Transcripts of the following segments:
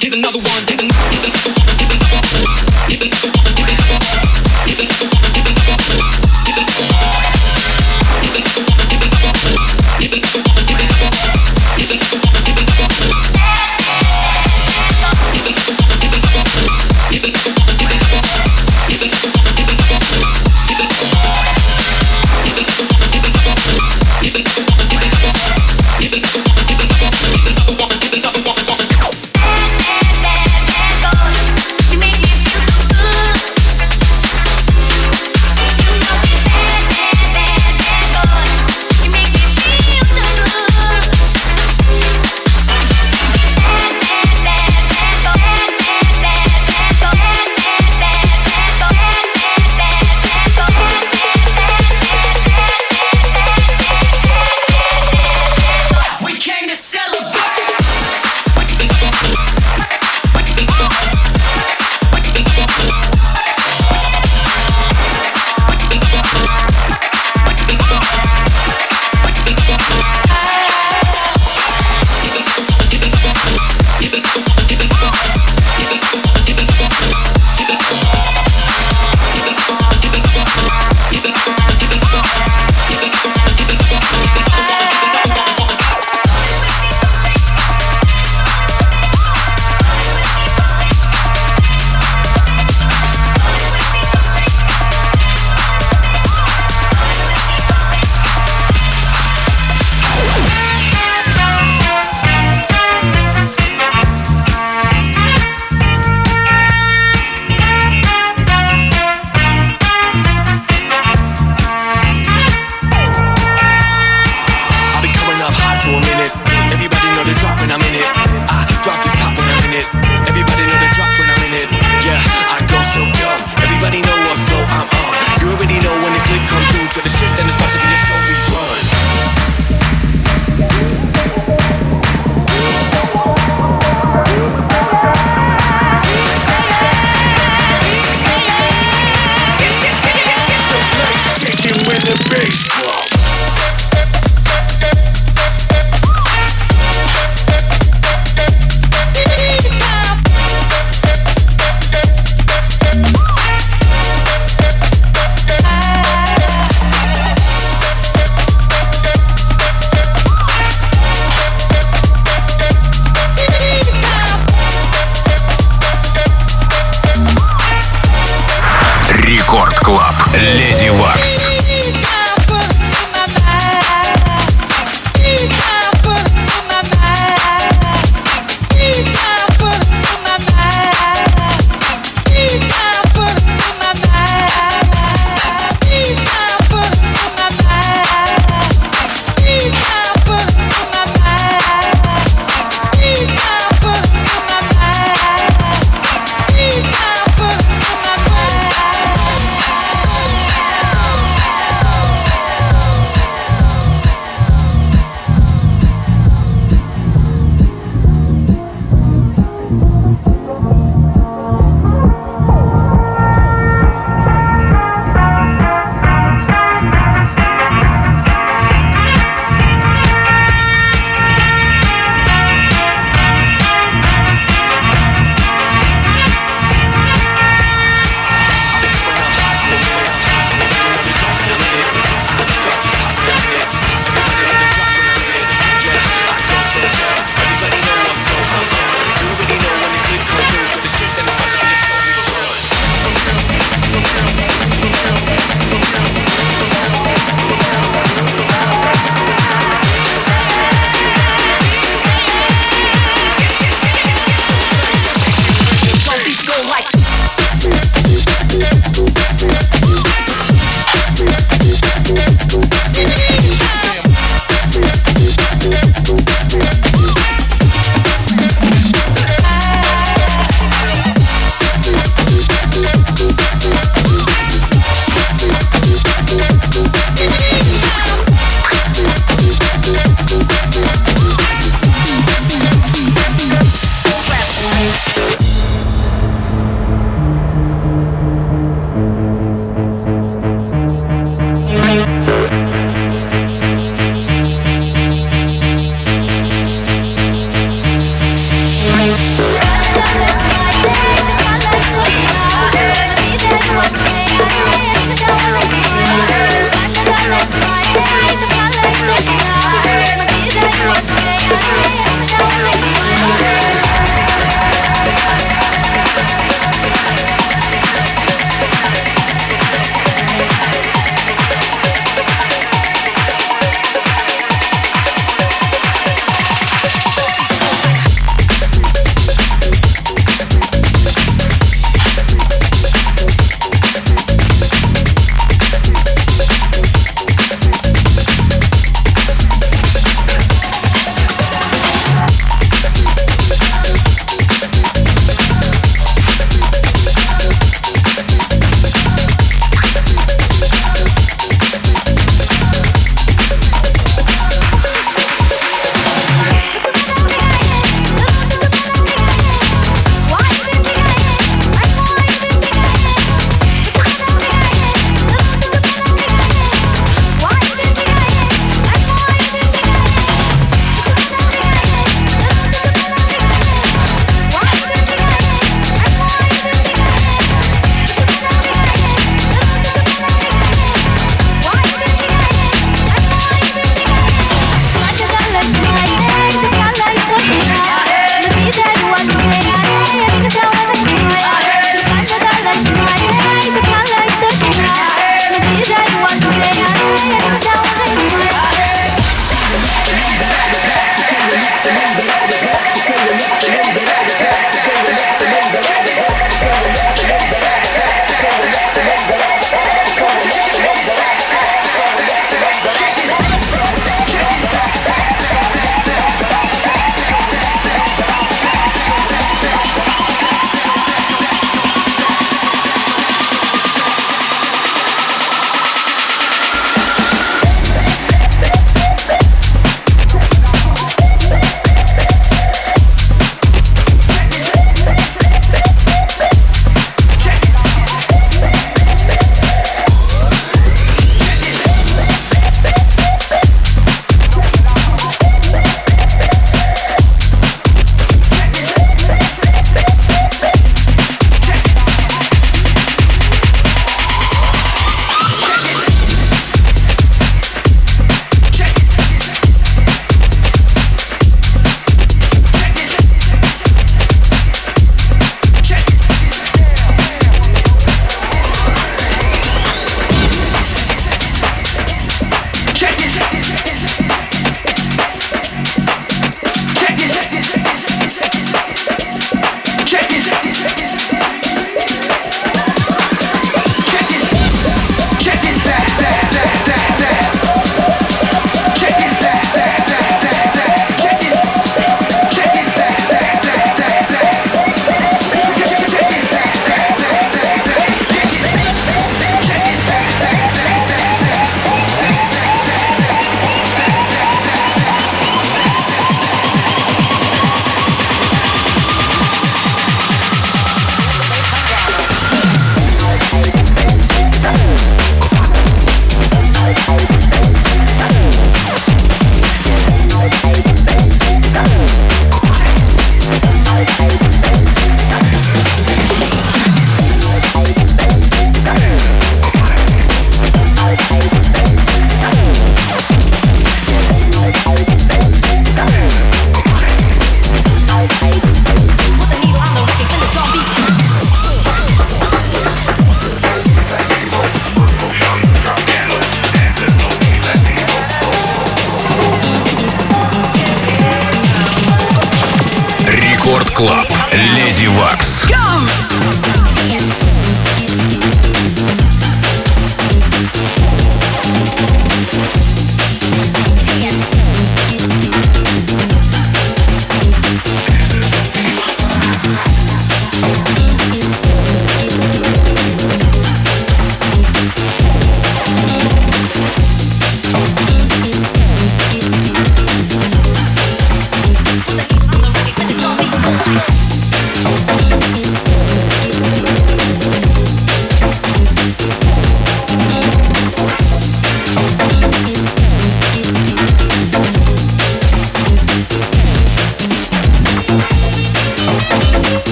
Here's another one.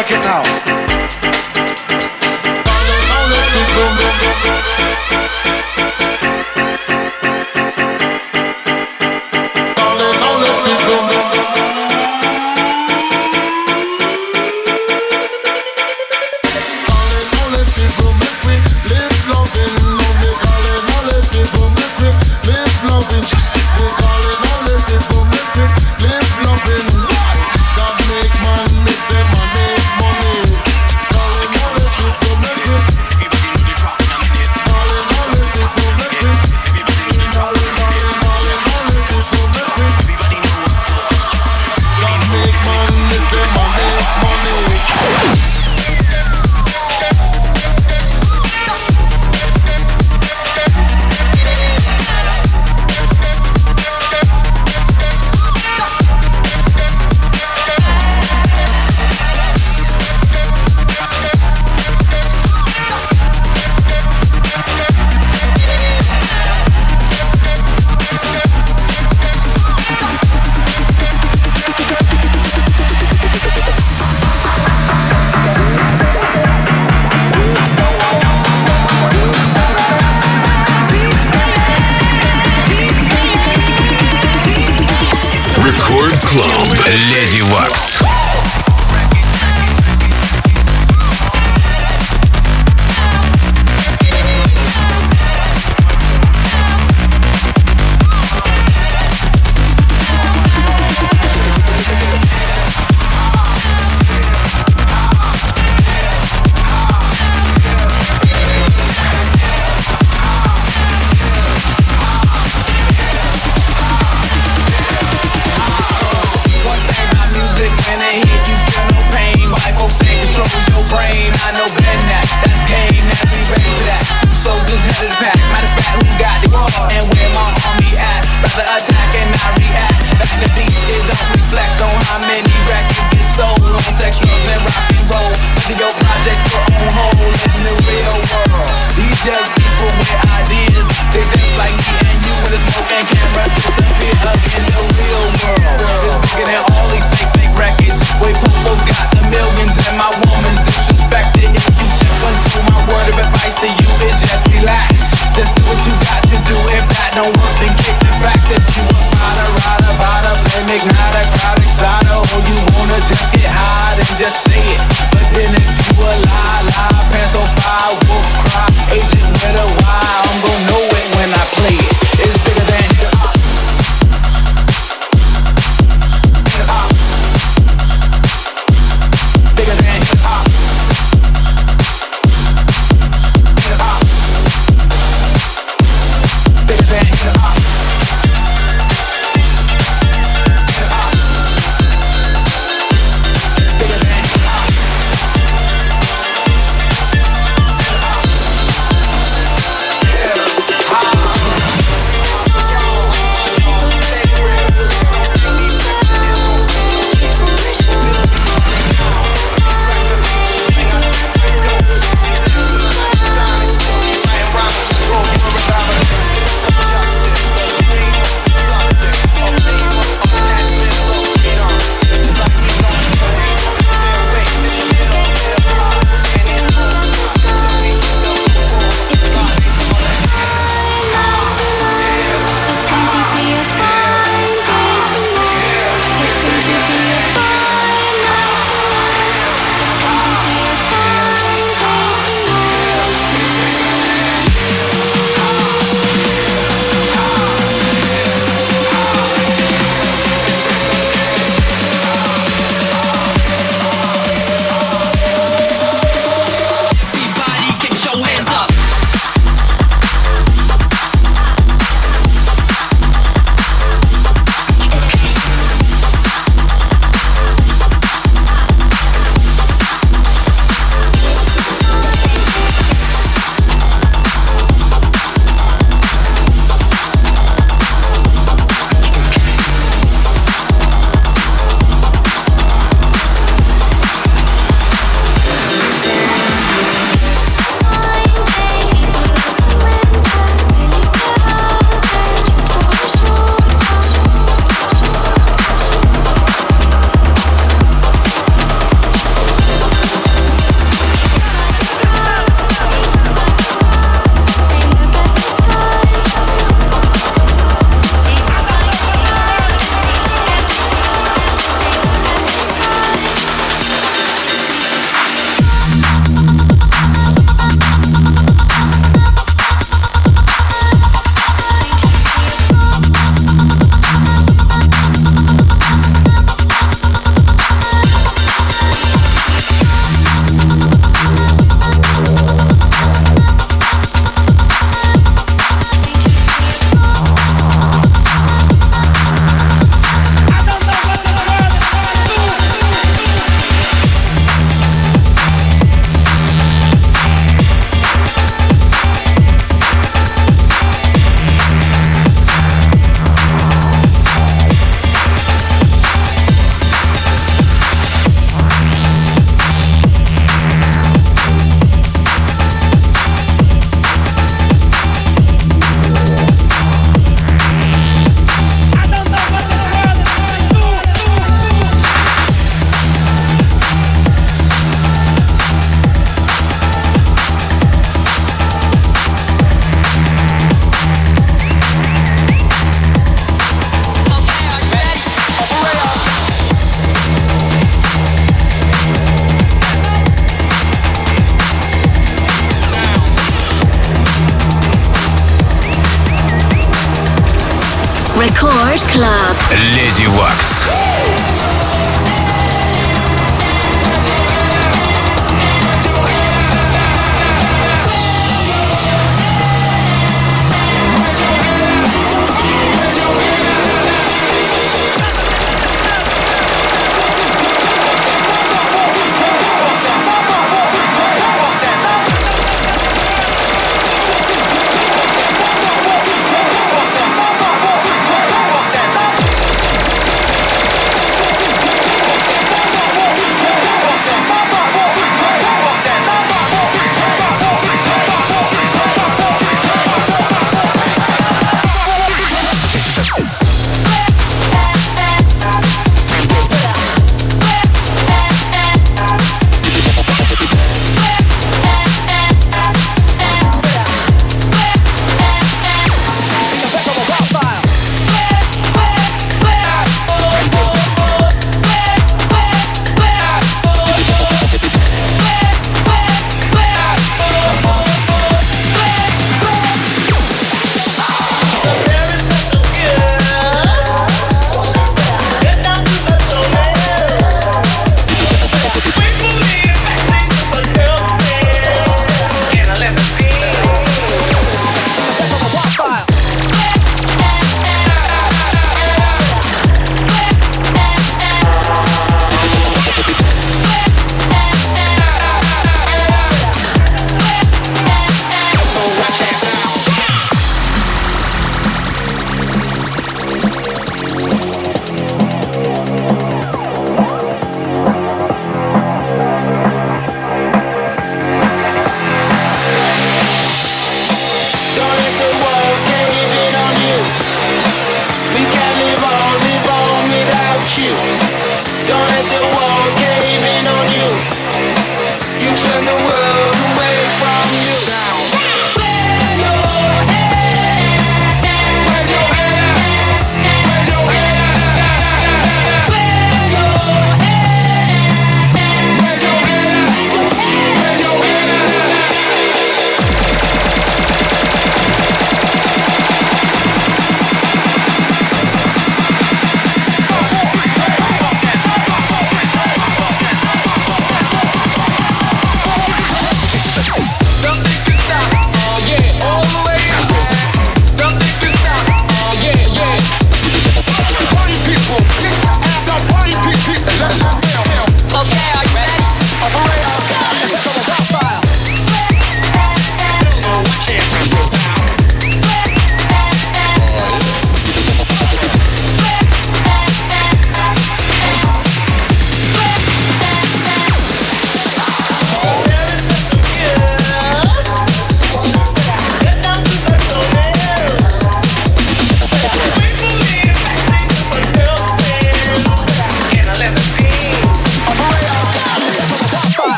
Start rocking now. Record Club. Леди Вакс.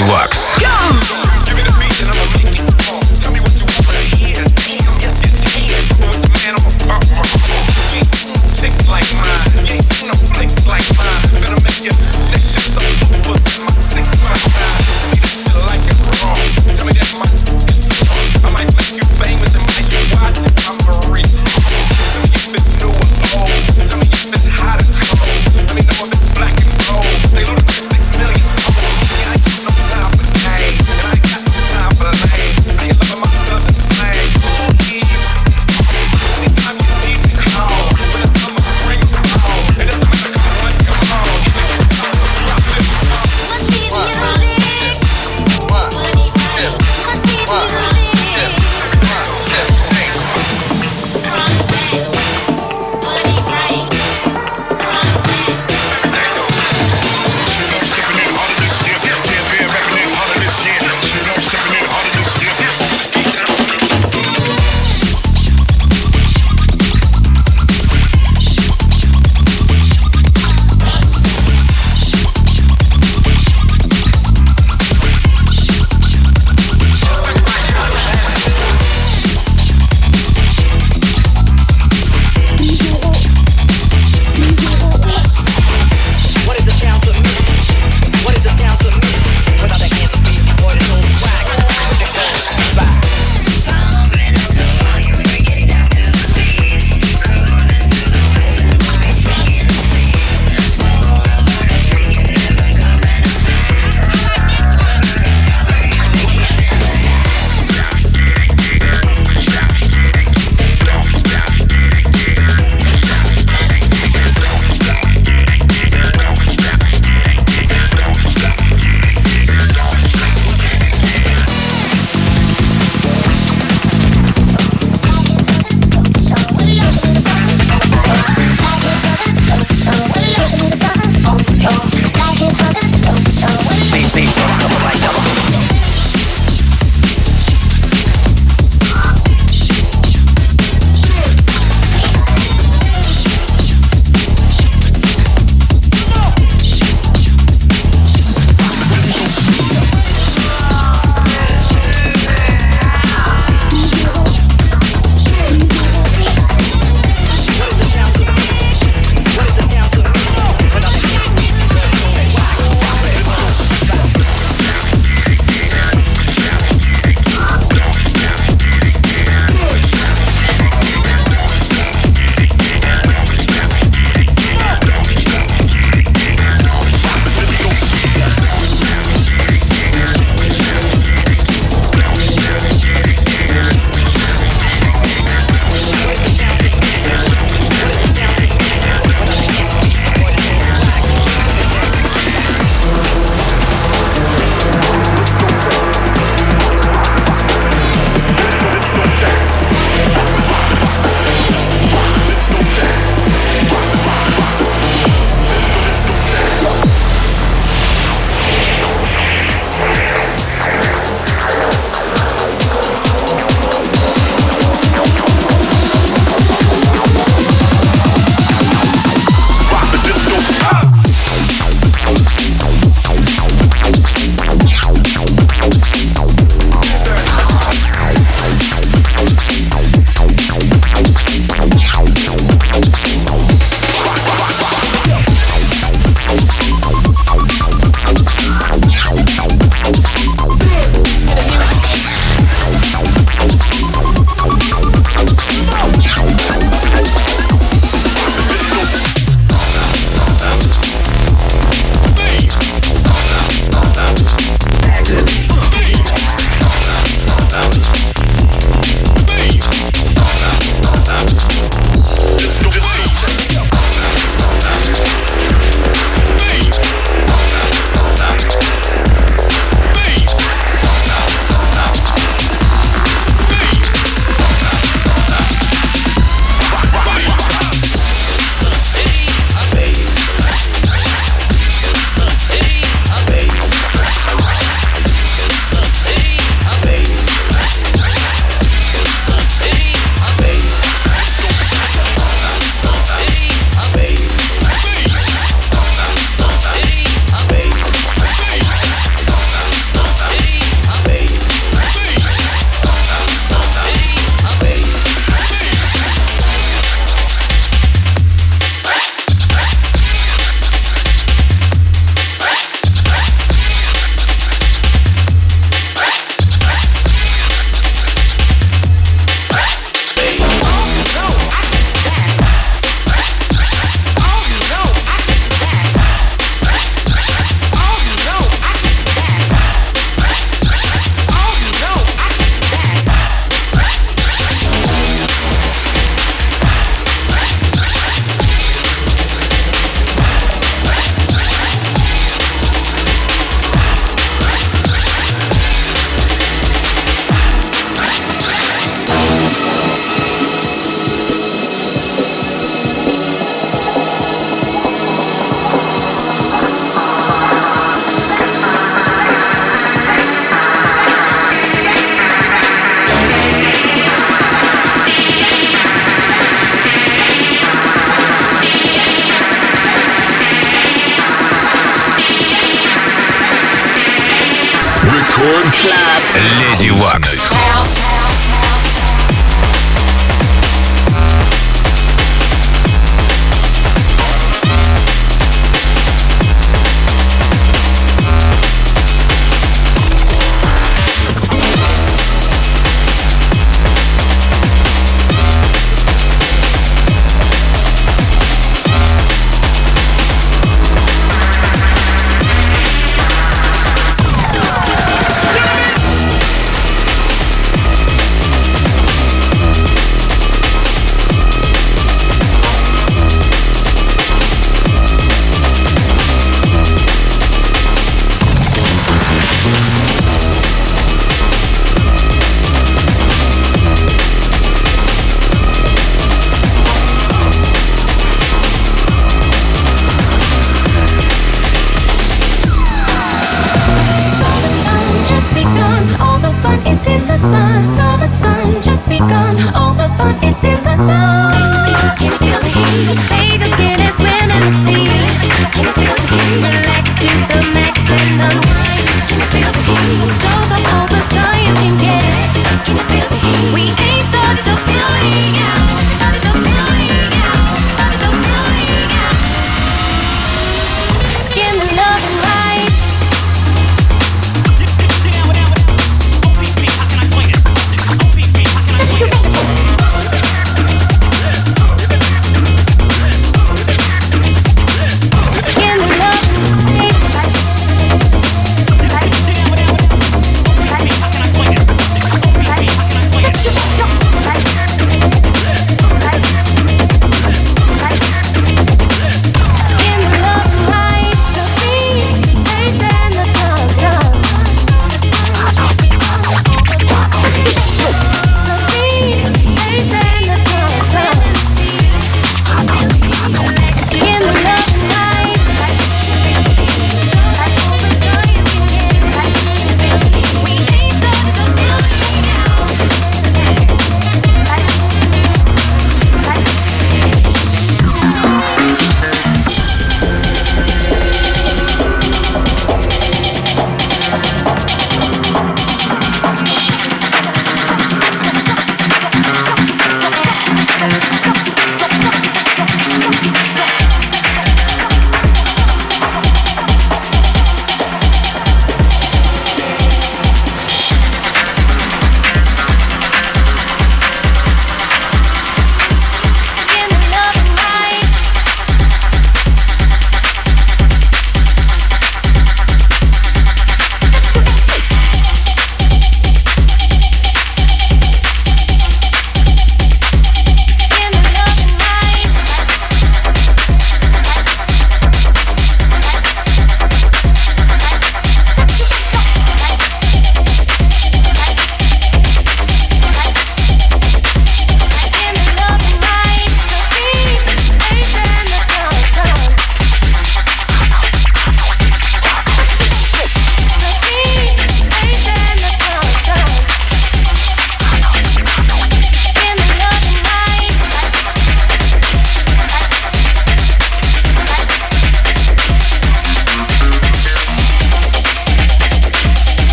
Deluxe.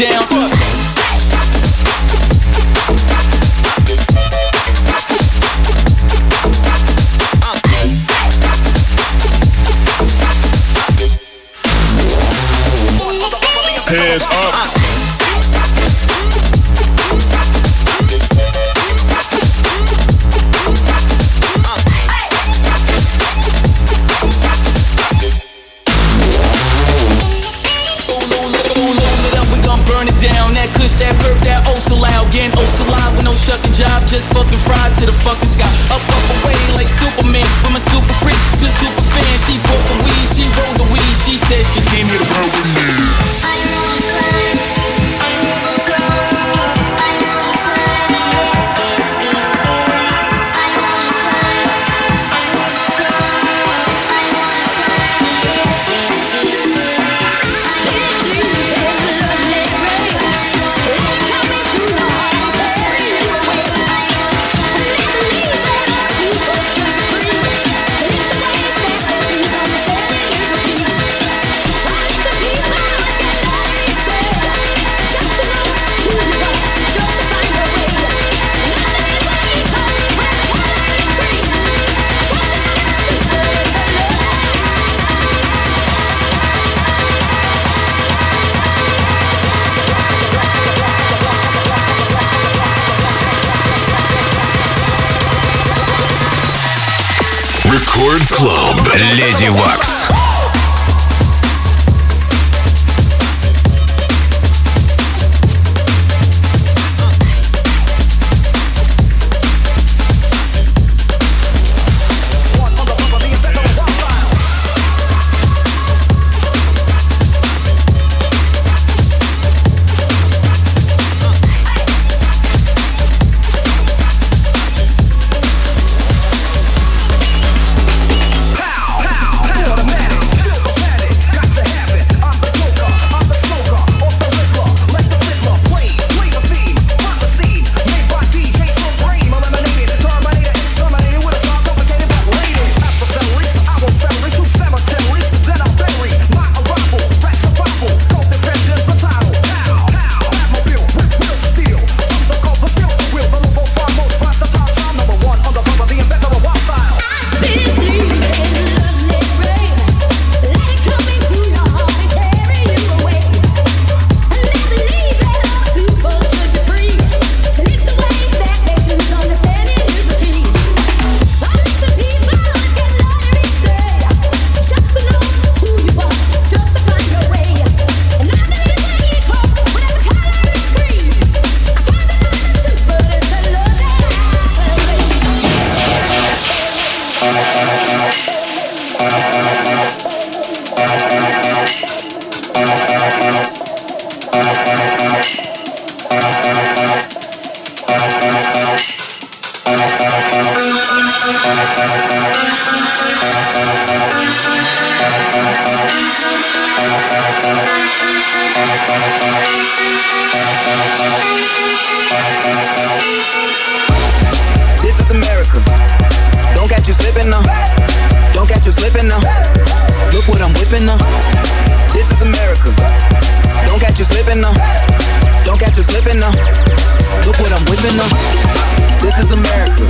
Hands slipping now. This is America. Don't catch you slipping up. Don't catch you slipping up. Look what I'm whipping up. This is America.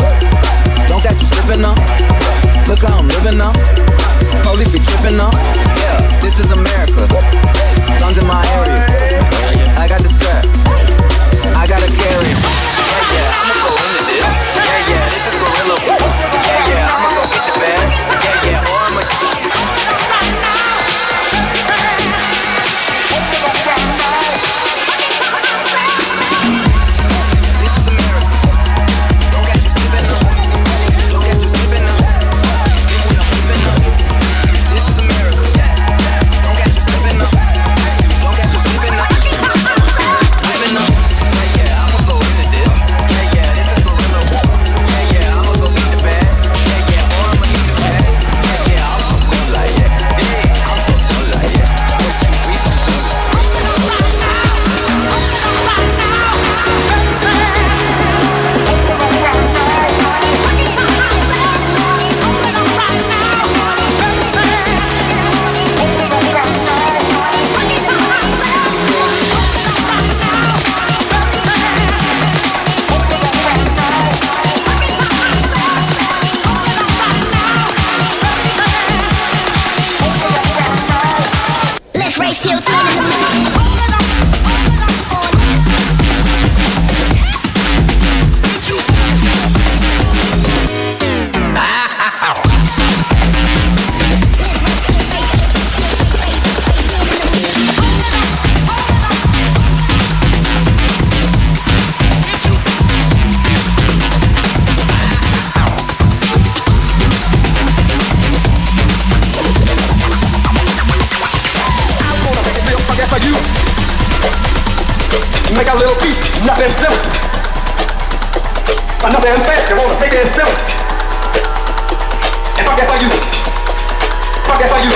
Don't catch you slipping up. Look how I'm living up. Police be tripping up. Yeah, this is America. Guns in my area. I got the strap. I gotta carry. Yeah, yeah, I'ma go into this. Yeah, yeah, this is gorilla. For you. Fuck that for you. Fuck that for you. Fuck that for you. Fuck that for you.